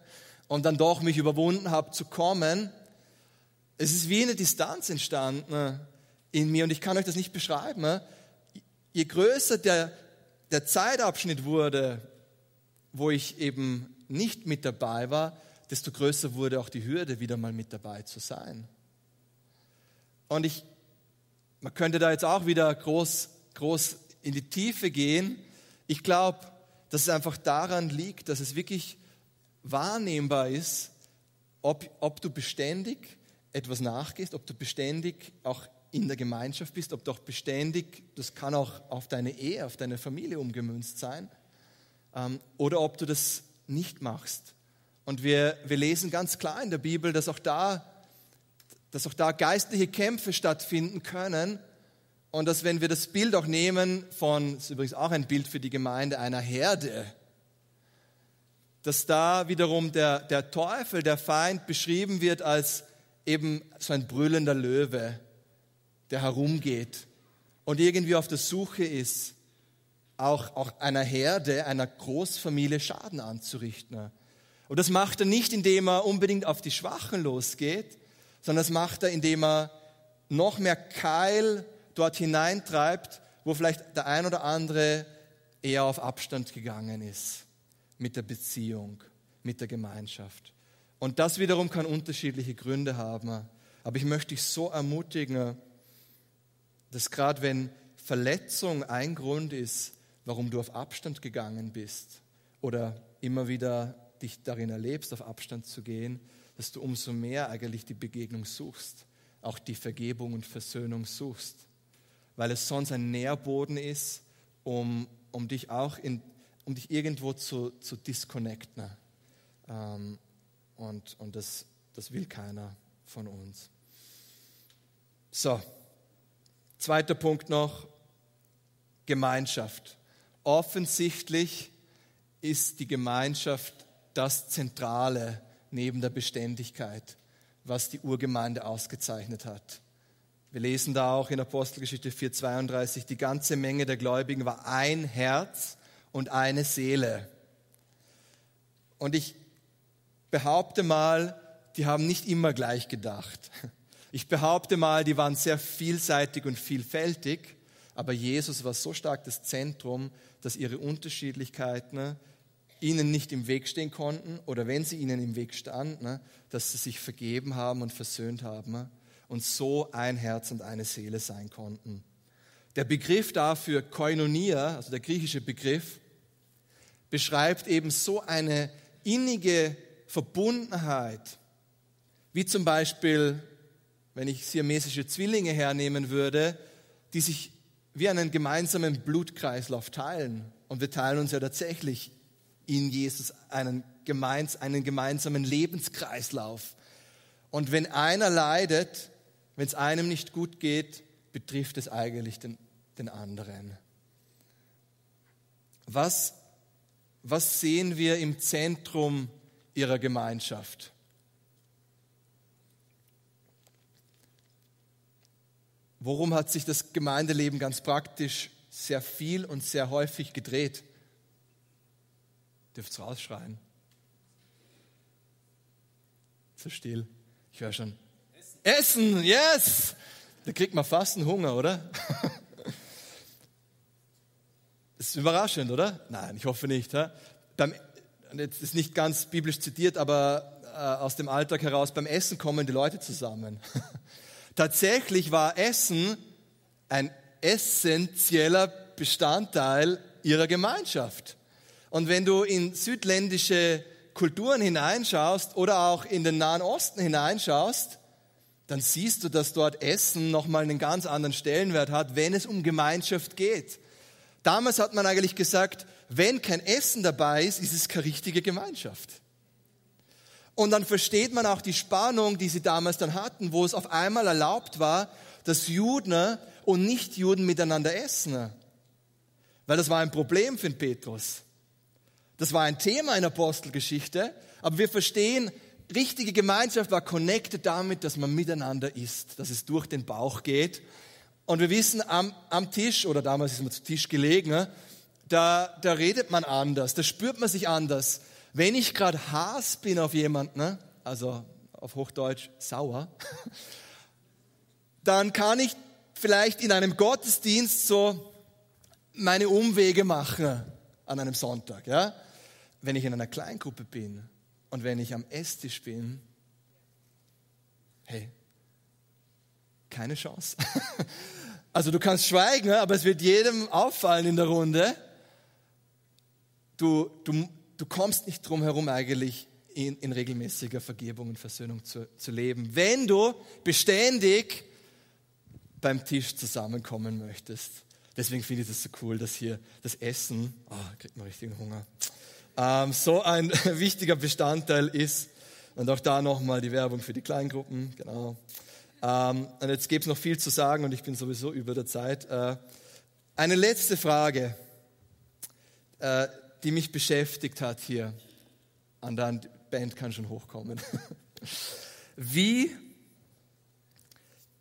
und dann doch mich überwunden habe zu kommen. Es ist wie eine Distanz entstanden in mir und ich kann euch das nicht beschreiben. Je größer der, der Zeitabschnitt wurde, wo ich eben nicht mit dabei war, desto größer wurde auch die Hürde, wieder mal mit dabei zu sein. Und ich, man könnte da jetzt auch wieder groß, groß in die Tiefe gehen. Ich glaube, dass es einfach daran liegt, dass es wirklich wahrnehmbar ist, ob, ob du beständig etwas nachgehst, ob du beständig auch in der Gemeinschaft bist, ob du auch beständig, das kann auch auf deine Ehe, auf deine Familie umgemünzt sein, ähm, oder ob du das nicht machst. Und wir, wir lesen ganz klar in der Bibel, dass auch da, dass auch da geistliche Kämpfe stattfinden können, und dass wenn wir das Bild auch nehmen von, das ist übrigens auch ein Bild für die Gemeinde, einer Herde, dass da wiederum der, der Teufel, der Feind beschrieben wird als eben so ein brüllender Löwe, der herumgeht und irgendwie auf der Suche ist, auch, auch einer Herde, einer Großfamilie Schaden anzurichten. Und das macht er nicht, indem er unbedingt auf die Schwachen losgeht, sondern das macht er, indem er noch mehr Keil dort hineintreibt, wo vielleicht der ein oder andere eher auf Abstand gegangen ist mit der Beziehung, mit der Gemeinschaft. Und das wiederum kann unterschiedliche Gründe haben. Aber ich möchte dich so ermutigen, dass gerade wenn Verletzung ein Grund ist, warum du auf Abstand gegangen bist oder immer wieder dich darin erlebst, auf Abstand zu gehen, dass du umso mehr eigentlich die Begegnung suchst, auch die Vergebung und Versöhnung suchst weil es sonst ein Nährboden ist, um, um dich auch in, um dich irgendwo zu, zu disconnecten. Ähm, und und das, das will keiner von uns. So, zweiter Punkt noch, Gemeinschaft. Offensichtlich ist die Gemeinschaft das Zentrale neben der Beständigkeit, was die Urgemeinde ausgezeichnet hat. Wir lesen da auch in Apostelgeschichte 4:32, die ganze Menge der Gläubigen war ein Herz und eine Seele. Und ich behaupte mal, die haben nicht immer gleich gedacht. Ich behaupte mal, die waren sehr vielseitig und vielfältig, aber Jesus war so stark das Zentrum, dass ihre Unterschiedlichkeiten ihnen nicht im Weg stehen konnten oder wenn sie ihnen im Weg standen, dass sie sich vergeben haben und versöhnt haben und so ein Herz und eine Seele sein konnten. Der Begriff dafür Koinonia, also der griechische Begriff, beschreibt eben so eine innige Verbundenheit, wie zum Beispiel, wenn ich siamesische Zwillinge hernehmen würde, die sich wie einen gemeinsamen Blutkreislauf teilen. Und wir teilen uns ja tatsächlich in Jesus einen, gemeins, einen gemeinsamen Lebenskreislauf. Und wenn einer leidet, wenn es einem nicht gut geht, betrifft es eigentlich den, den anderen. Was, was sehen wir im Zentrum ihrer Gemeinschaft? Worum hat sich das Gemeindeleben ganz praktisch sehr viel und sehr häufig gedreht? Dürft es rausschreien? Zu still. Ich höre schon. Essen, yes! Da kriegt man fast einen Hunger, oder? Das ist überraschend, oder? Nein, ich hoffe nicht. Ja? Beim, jetzt ist nicht ganz biblisch zitiert, aber äh, aus dem Alltag heraus, beim Essen kommen die Leute zusammen. Tatsächlich war Essen ein essentieller Bestandteil ihrer Gemeinschaft. Und wenn du in südländische Kulturen hineinschaust oder auch in den Nahen Osten hineinschaust, dann siehst du, dass dort Essen nochmal einen ganz anderen Stellenwert hat, wenn es um Gemeinschaft geht. Damals hat man eigentlich gesagt, wenn kein Essen dabei ist, ist es keine richtige Gemeinschaft. Und dann versteht man auch die Spannung, die sie damals dann hatten, wo es auf einmal erlaubt war, dass Juden und Nichtjuden miteinander essen. Weil das war ein Problem für den Petrus. Das war ein Thema in Apostelgeschichte, aber wir verstehen, richtige Gemeinschaft war connected damit, dass man miteinander isst, dass es durch den Bauch geht. Und wir wissen, am, am Tisch, oder damals ist man zu Tisch gelegen, da, da redet man anders, da spürt man sich anders. Wenn ich gerade Hass bin auf jemanden, also auf Hochdeutsch sauer, dann kann ich vielleicht in einem Gottesdienst so meine Umwege machen an einem Sonntag. Ja? Wenn ich in einer Kleingruppe bin und wenn ich am Esstisch bin, hey, keine Chance. Also du kannst schweigen, aber es wird jedem auffallen in der Runde. Du, du, du kommst nicht drum herum eigentlich in, in regelmäßiger Vergebung und Versöhnung zu, zu leben, wenn du beständig beim Tisch zusammenkommen möchtest. Deswegen finde ich das so cool, dass hier das Essen, oh, kriegt man richtigen Hunger, ähm, so ein wichtiger Bestandteil ist. Und auch da nochmal die Werbung für die Kleingruppen, genau. Ähm, und jetzt gibt es noch viel zu sagen und ich bin sowieso über der Zeit. Äh, eine letzte Frage, äh, die mich beschäftigt hat hier. An der Band kann schon hochkommen. Wie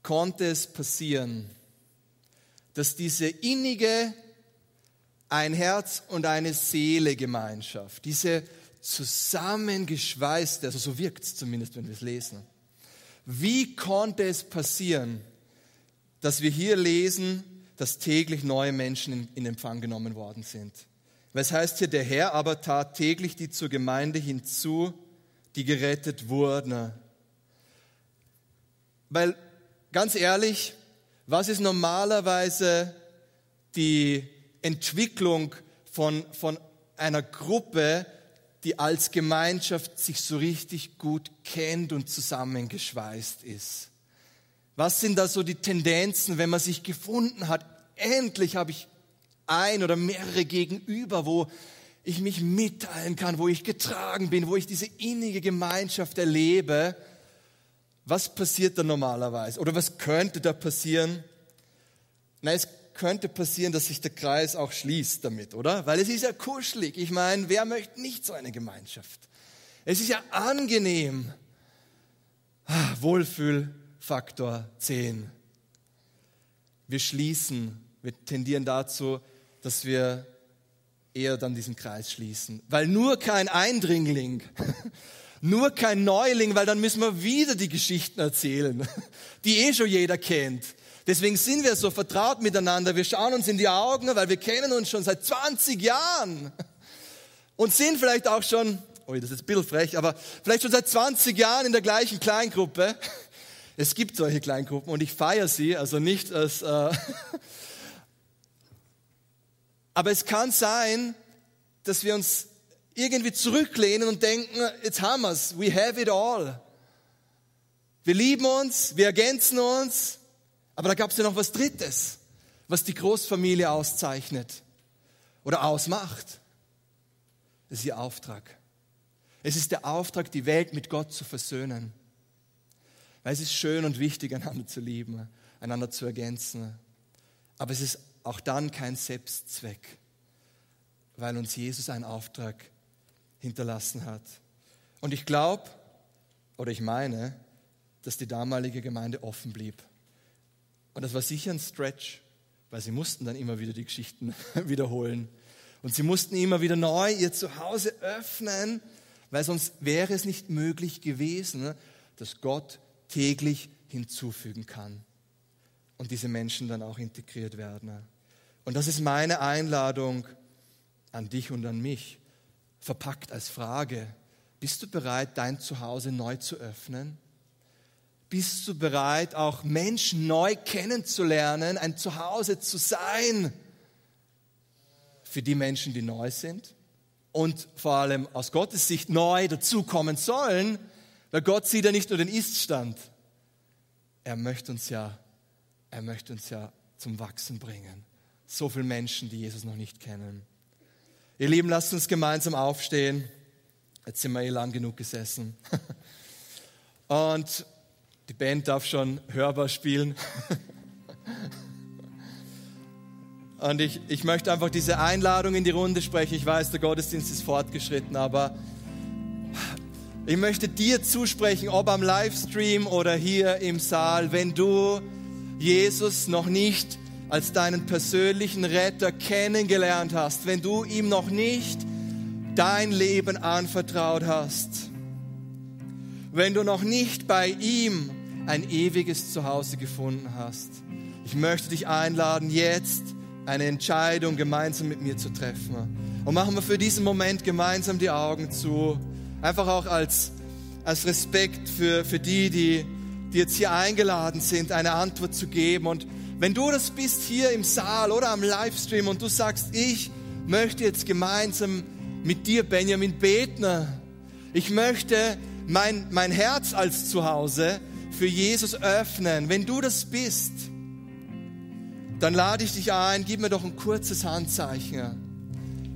konnte es passieren, dass diese innige ein Herz und eine Seele Gemeinschaft, diese zusammengeschweißte, also so wirkt es zumindest, wenn wir es lesen. Wie konnte es passieren, dass wir hier lesen, dass täglich neue Menschen in Empfang genommen worden sind? Was heißt hier, der Herr aber tat täglich die zur Gemeinde hinzu, die gerettet wurden. Weil, ganz ehrlich, was ist normalerweise die Entwicklung von, von einer Gruppe, die als Gemeinschaft sich so richtig gut kennt und zusammengeschweißt ist? Was sind da so die Tendenzen, wenn man sich gefunden hat? Endlich habe ich ein oder mehrere gegenüber, wo ich mich mitteilen kann, wo ich getragen bin, wo ich diese innige Gemeinschaft erlebe. Was passiert da normalerweise? Oder was könnte da passieren? Na, es könnte passieren, dass sich der Kreis auch schließt damit, oder? Weil es ist ja kuschelig. Ich meine, wer möchte nicht so eine Gemeinschaft? Es ist ja angenehm. Ah, Wohlfühlfaktor 10. Wir schließen, wir tendieren dazu, dass wir eher dann diesen Kreis schließen. Weil nur kein Eindringling, nur kein Neuling, weil dann müssen wir wieder die Geschichten erzählen, die eh schon jeder kennt. Deswegen sind wir so vertraut miteinander. Wir schauen uns in die Augen, weil wir kennen uns schon seit 20 Jahren und sind vielleicht auch schon, oh, das ist ein bisschen frech, aber vielleicht schon seit 20 Jahren in der gleichen Kleingruppe. Es gibt solche Kleingruppen und ich feiere sie, also nicht als, äh, Aber es kann sein, dass wir uns irgendwie zurücklehnen und denken, jetzt haben wir es, we have it all. Wir lieben uns, wir ergänzen uns, aber da gab es ja noch was Drittes, was die Großfamilie auszeichnet oder ausmacht. Das ist ihr Auftrag. Es ist der Auftrag, die Welt mit Gott zu versöhnen. Weil es ist schön und wichtig, einander zu lieben, einander zu ergänzen. Aber es ist auch dann kein Selbstzweck, weil uns Jesus einen Auftrag hinterlassen hat. Und ich glaube, oder ich meine, dass die damalige Gemeinde offen blieb. Und das war sicher ein Stretch, weil sie mussten dann immer wieder die Geschichten wiederholen. Und sie mussten immer wieder neu ihr Zuhause öffnen, weil sonst wäre es nicht möglich gewesen, dass Gott täglich hinzufügen kann. Und diese Menschen dann auch integriert werden. Und das ist meine Einladung an dich und an mich, verpackt als Frage. Bist du bereit, dein Zuhause neu zu öffnen? Bist du bereit, auch Menschen neu kennenzulernen, ein Zuhause zu sein für die Menschen, die neu sind und vor allem aus Gottes Sicht neu dazukommen sollen, weil Gott sieht ja nicht nur den Iststand, er möchte uns ja, er möchte uns ja zum Wachsen bringen. So viele Menschen, die Jesus noch nicht kennen. Ihr Lieben, lasst uns gemeinsam aufstehen. Jetzt sind wir eh lang genug gesessen. Und die Band darf schon hörbar spielen. Und ich, ich möchte einfach diese Einladung in die Runde sprechen. Ich weiß, der Gottesdienst ist fortgeschritten, aber ich möchte dir zusprechen, ob am Livestream oder hier im Saal, wenn du Jesus noch nicht als deinen persönlichen Retter kennengelernt hast, wenn du ihm noch nicht dein Leben anvertraut hast, wenn du noch nicht bei ihm ein ewiges Zuhause gefunden hast. Ich möchte dich einladen, jetzt eine Entscheidung gemeinsam mit mir zu treffen. Und machen wir für diesen Moment gemeinsam die Augen zu. Einfach auch als, als Respekt für, für die, die, die jetzt hier eingeladen sind, eine Antwort zu geben. Und wenn du das bist hier im Saal oder am Livestream und du sagst, ich möchte jetzt gemeinsam mit dir, Benjamin, beten. Ich möchte mein, mein Herz als Zuhause für Jesus öffnen. Wenn du das bist, dann lade ich dich ein, gib mir doch ein kurzes Handzeichen.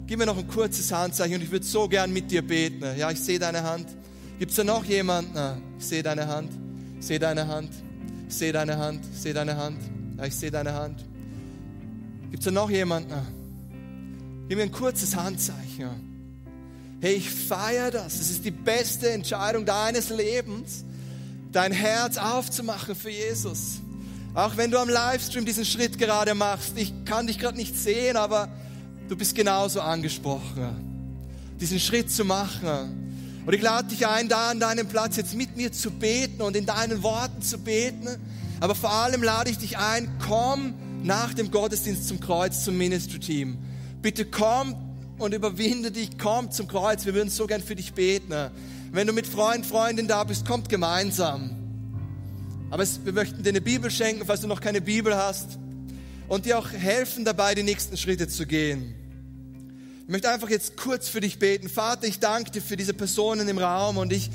Gib mir noch ein kurzes Handzeichen und ich würde so gern mit dir beten. Ja, ich sehe deine Hand. Gibt es da noch jemanden? Ich sehe deine Hand. Sehe deine Hand. Sehe deine Hand. Sehe deine Hand. Ja, ich sehe deine Hand. Gibt es da noch jemanden? Gib mir ein kurzes Handzeichen. Hey, ich feiere das. Es ist die beste Entscheidung deines Lebens, dein Herz aufzumachen für Jesus. Auch wenn du am Livestream diesen Schritt gerade machst. Ich kann dich gerade nicht sehen, aber Du bist genauso angesprochen, diesen Schritt zu machen. Und ich lade dich ein, da an deinem Platz jetzt mit mir zu beten und in deinen Worten zu beten. Aber vor allem lade ich dich ein, komm nach dem Gottesdienst zum Kreuz, zum Ministry-Team. Bitte komm und überwinde dich, komm zum Kreuz. Wir würden so gern für dich beten. Wenn du mit Freund, Freundin da bist, kommt gemeinsam. Aber es, wir möchten dir eine Bibel schenken, falls du noch keine Bibel hast und dir auch helfen dabei, die nächsten Schritte zu gehen. Ich möchte einfach jetzt kurz für dich beten. Vater, ich danke dir für diese Personen im Raum und ich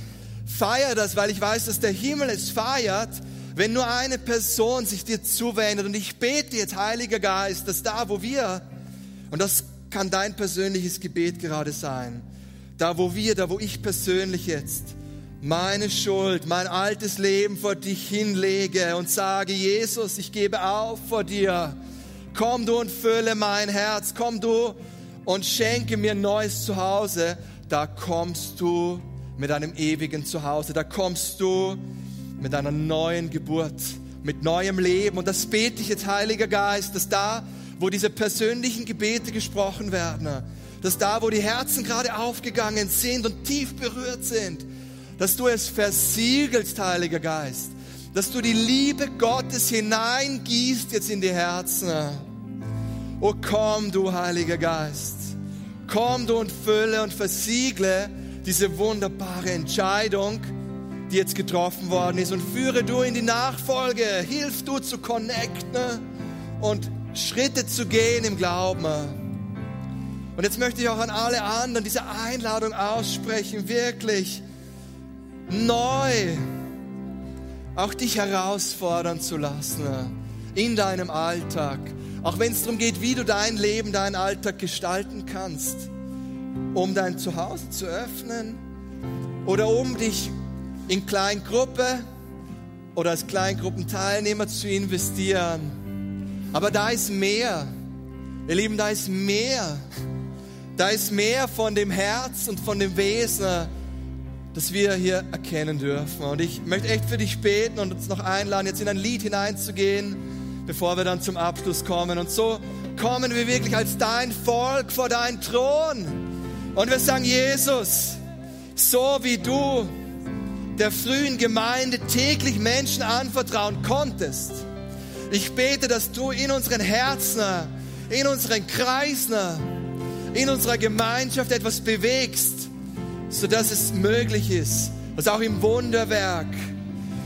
feiere das, weil ich weiß, dass der Himmel es feiert, wenn nur eine Person sich dir zuwendet. Und ich bete jetzt, Heiliger Geist, dass da, wo wir, und das kann dein persönliches Gebet gerade sein, da, wo wir, da, wo ich persönlich jetzt meine Schuld, mein altes Leben vor dich hinlege und sage, Jesus, ich gebe auf vor dir. Komm du und fülle mein Herz. Komm du und schenke mir ein neues Zuhause. Da kommst du mit einem ewigen Zuhause. Da kommst du mit einer neuen Geburt, mit neuem Leben. Und das bete ich jetzt, Heiliger Geist, dass da, wo diese persönlichen Gebete gesprochen werden, dass da, wo die Herzen gerade aufgegangen sind und tief berührt sind, dass du es versiegelst, Heiliger Geist, dass du die Liebe Gottes hineingießt jetzt in die Herzen. Oh, komm, du Heiliger Geist, komm du und fülle und versiegle diese wunderbare Entscheidung, die jetzt getroffen worden ist und führe du in die Nachfolge, hilf du zu connecten und Schritte zu gehen im Glauben. Und jetzt möchte ich auch an alle anderen diese Einladung aussprechen, wirklich neu auch dich herausfordern zu lassen in deinem Alltag. Auch wenn es darum geht, wie du dein Leben, deinen Alltag gestalten kannst, um dein Zuhause zu öffnen oder um dich in Kleingruppe oder als Kleingruppenteilnehmer zu investieren. Aber da ist mehr. Ihr Lieben, da ist mehr. Da ist mehr von dem Herz und von dem Wesen das wir hier erkennen dürfen. Und ich möchte echt für dich beten und uns noch einladen, jetzt in ein Lied hineinzugehen, bevor wir dann zum Abschluss kommen. Und so kommen wir wirklich als dein Volk vor deinen Thron. Und wir sagen, Jesus, so wie du der frühen Gemeinde täglich Menschen anvertrauen konntest, Ich bete, dass du in unseren Herzen, in unseren Kreisen, in unserer Gemeinschaft etwas bewegst, sodass es möglich ist, dass auch im Wunderwerk,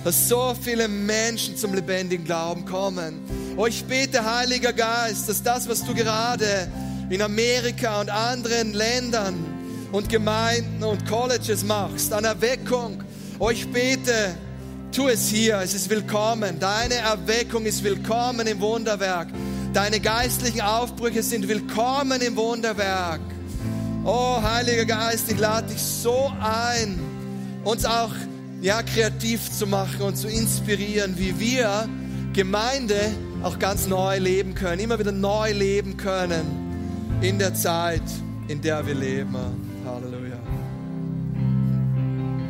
dass so viele Menschen zum lebendigen Glauben kommen. Oh, ich bete, Heiliger Geist, dass das, was du gerade in Amerika und anderen Ländern und Gemeinden und Colleges machst, an Erweckung, oh, ich bete, tu es hier, es ist willkommen. Deine Erweckung ist willkommen im Wunderwerk. Deine geistlichen Aufbrüche sind willkommen im Wunderwerk. Oh, Heiliger Geist, ich lade dich so ein, uns auch ja, kreativ zu machen und zu inspirieren, wie wir Gemeinde auch ganz neu leben können, immer wieder neu leben können in der Zeit, in der wir leben. Halleluja.